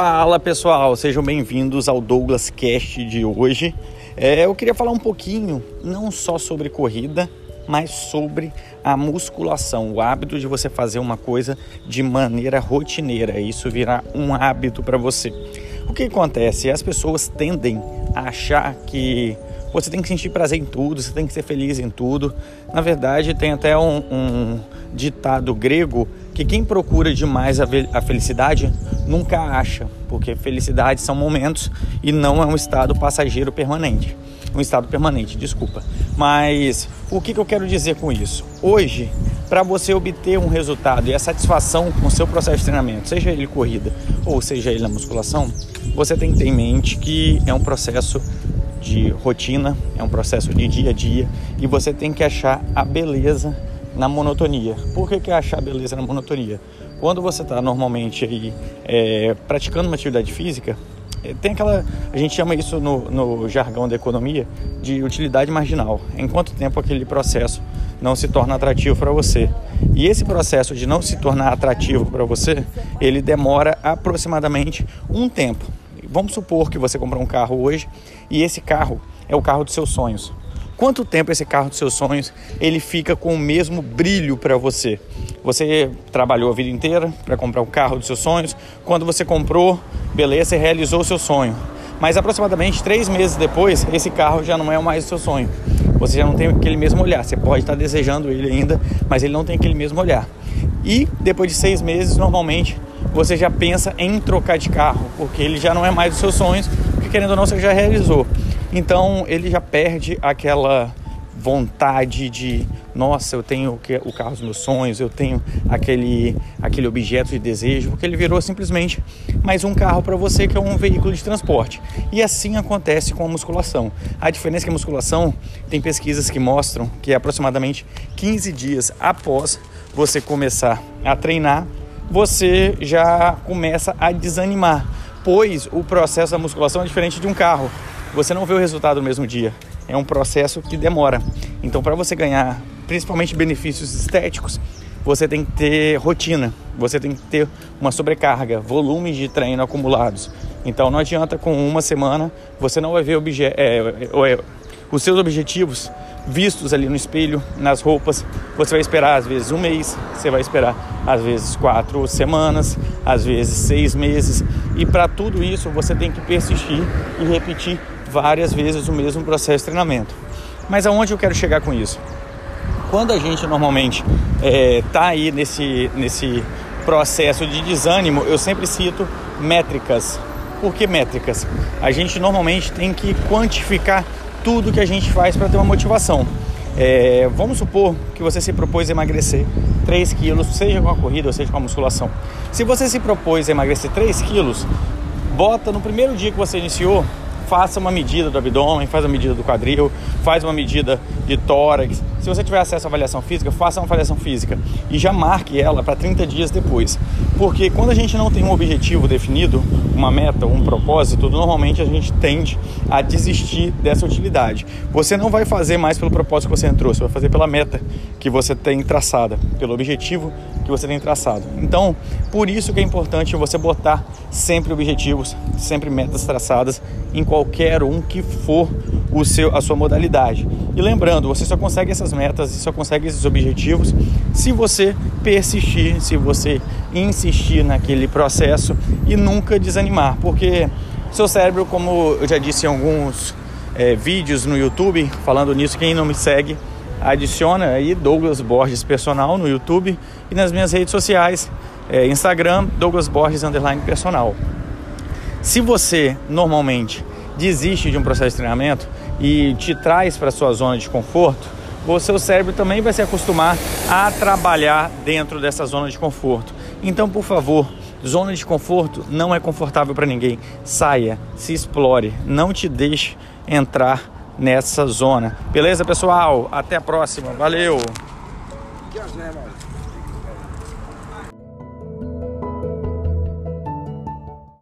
Fala pessoal, sejam bem-vindos ao Douglas Cast de hoje. É, eu queria falar um pouquinho, não só sobre corrida, mas sobre a musculação, o hábito de você fazer uma coisa de maneira rotineira, isso virar um hábito para você. O que acontece? As pessoas tendem a achar que você tem que sentir prazer em tudo, você tem que ser feliz em tudo. Na verdade, tem até um, um ditado grego que quem procura demais a, a felicidade nunca acha, porque felicidade são momentos e não é um estado passageiro permanente. Um estado permanente, desculpa. Mas o que, que eu quero dizer com isso? Hoje, para você obter um resultado e a satisfação com o seu processo de treinamento, seja ele corrida ou seja ele na musculação, você tem que ter em mente que é um processo de rotina, é um processo de dia a dia e você tem que achar a beleza na monotonia. Por que, que é achar beleza na monotonia? Quando você está normalmente aí, é, praticando uma atividade física, é, tem aquela. A gente chama isso no, no jargão da economia de utilidade marginal. Em quanto tempo aquele processo não se torna atrativo para você? E esse processo de não se tornar atrativo para você, ele demora aproximadamente um tempo. Vamos supor que você comprou um carro hoje e esse carro é o carro dos seus sonhos. Quanto tempo esse carro dos seus sonhos ele fica com o mesmo brilho para você? Você trabalhou a vida inteira para comprar o carro dos seus sonhos. Quando você comprou, beleza, você realizou o seu sonho. Mas aproximadamente três meses depois, esse carro já não é mais o seu sonho. Você já não tem aquele mesmo olhar. Você pode estar desejando ele ainda, mas ele não tem aquele mesmo olhar. E depois de seis meses, normalmente você já pensa em trocar de carro, porque ele já não é mais dos seus sonhos, porque querendo ou não você já realizou. Então ele já perde aquela vontade de, nossa, eu tenho o carro dos meus sonhos, eu tenho aquele, aquele objeto de desejo, porque ele virou simplesmente mais um carro para você que é um veículo de transporte. E assim acontece com a musculação. A diferença é que a musculação tem pesquisas que mostram que aproximadamente 15 dias após você começar a treinar, você já começa a desanimar, pois o processo da musculação é diferente de um carro. Você não vê o resultado no mesmo dia. É um processo que demora. Então, para você ganhar principalmente benefícios estéticos, você tem que ter rotina, você tem que ter uma sobrecarga, volumes de treino acumulados. Então, não adianta com uma semana você não vai ver é, é, os seus objetivos vistos ali no espelho, nas roupas. Você vai esperar às vezes um mês, você vai esperar às vezes quatro semanas, às vezes seis meses. E para tudo isso você tem que persistir e repetir várias vezes o mesmo processo de treinamento. Mas aonde eu quero chegar com isso? Quando a gente normalmente está é, tá aí nesse, nesse processo de desânimo, eu sempre cito métricas. Por que métricas? A gente normalmente tem que quantificar tudo que a gente faz para ter uma motivação. É, vamos supor que você se propôs a emagrecer 3 quilos, seja com a corrida ou seja com a musculação. Se você se propôs a emagrecer 3 quilos, bota no primeiro dia que você iniciou, faça uma medida do abdômen, faz a medida do quadril, faz uma medida de tórax. Se você tiver acesso à avaliação física, faça uma avaliação física e já marque ela para 30 dias depois. Porque quando a gente não tem um objetivo definido, uma meta, um propósito, normalmente a gente tende a desistir dessa utilidade. Você não vai fazer mais pelo propósito que você entrou, você vai fazer pela meta que você tem traçada, pelo objetivo que você tem traçado. Então, por isso que é importante você botar sempre objetivos, sempre metas traçadas em qualquer um que for o seu, a sua modalidade. E lembrando, você só consegue essas metas e só consegue esses objetivos se você persistir, se você insistir naquele processo e nunca desanimar, porque seu cérebro, como eu já disse em alguns é, vídeos no YouTube falando nisso, quem não me segue, adiciona aí Douglas Borges Personal no YouTube e nas minhas redes sociais, é, Instagram, Douglas Borges Underline Personal. Se você normalmente desiste de um processo de treinamento e te traz para sua zona de conforto, o seu cérebro também vai se acostumar a trabalhar dentro dessa zona de conforto. Então, por favor, zona de conforto não é confortável para ninguém. Saia, se explore, não te deixe entrar nessa zona. Beleza, pessoal? Até a próxima. Valeu!